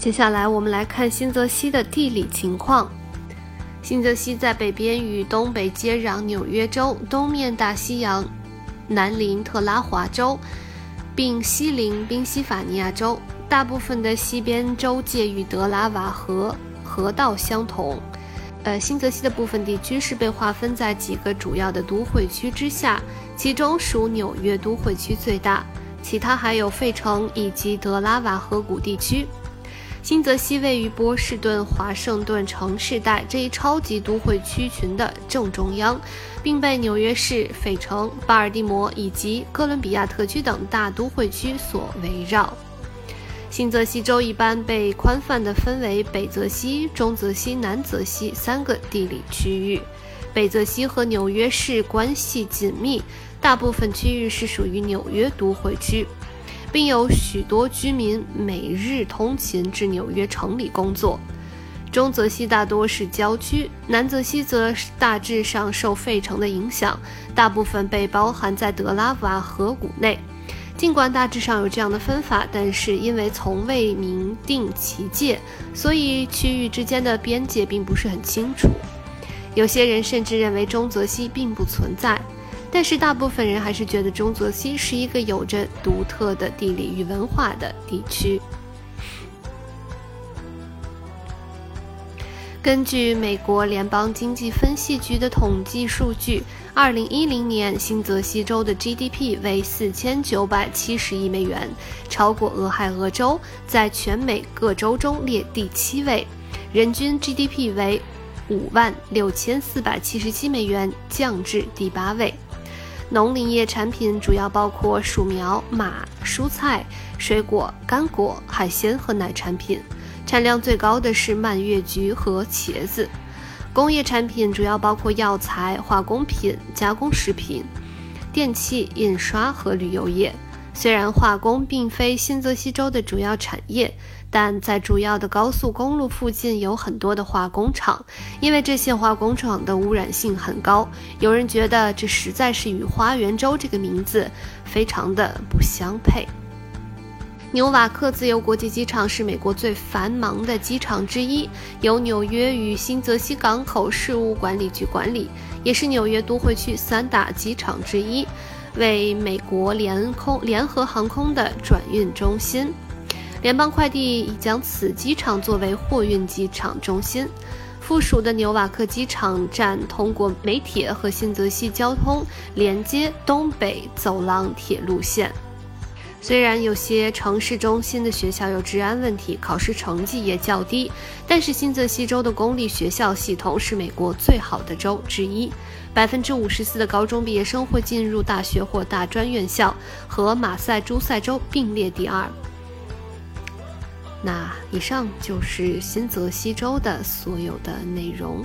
接下来我们来看新泽西的地理情况。新泽西在北边与东北接壤纽约州，东面大西洋，南临特拉华州，并西临宾夕法尼亚州。大部分的西边州界与德拉瓦河河道相同。呃，新泽西的部分地区是被划分在几个主要的都会区之下，其中属纽约都会区最大，其他还有费城以及德拉瓦河谷地区。新泽西位于波士顿华盛顿城市带这一超级都会区群的正中央，并被纽约市、费城、巴尔的摩以及哥伦比亚特区等大都会区所围绕。新泽西州一般被宽泛地分为北泽西、中泽西、南泽西三个地理区域。北泽西和纽约市关系紧密，大部分区域是属于纽约都会区。并有许多居民每日通勤至纽约城里工作。中泽西大多是郊区，南泽西则大致上受费城的影响，大部分被包含在德拉瓦河谷内。尽管大致上有这样的分法，但是因为从未明定其界，所以区域之间的边界并不是很清楚。有些人甚至认为中泽西并不存在。但是大部分人还是觉得中泽西是一个有着独特的地理与文化的地区。根据美国联邦经济分析局的统计数据，二零一零年新泽西州的 GDP 为四千九百七十亿美元，超过俄亥俄州，在全美各州中列第七位，人均 GDP 为五万六千四百七十七美元，降至第八位。农林业产品主要包括薯苗、马、蔬菜、水果、干果、海鲜和奶产品，产量最高的是蔓越橘和茄子。工业产品主要包括药材、化工品、加工食品、电器、印刷和旅游业。虽然化工并非新泽西州的主要产业。但在主要的高速公路附近有很多的化工厂，因为这些化工厂的污染性很高。有人觉得这实在是与“花园州”这个名字非常的不相配。纽瓦克自由国际机场是美国最繁忙的机场之一，由纽约与新泽西港口事务管理局管理，也是纽约都会区三大机场之一，为美国联空联合航空的转运中心。联邦快递已将此机场作为货运机场中心。附属的纽瓦克机场站通过美铁和新泽西交通连接东北走廊铁路线。虽然有些城市中心的学校有治安问题，考试成绩也较低，但是新泽西州的公立学校系统是美国最好的州之一。百分之五十四的高中毕业生会进入大学或大专院校，和马赛诸塞州并列第二。那以上就是新泽西州的所有的内容。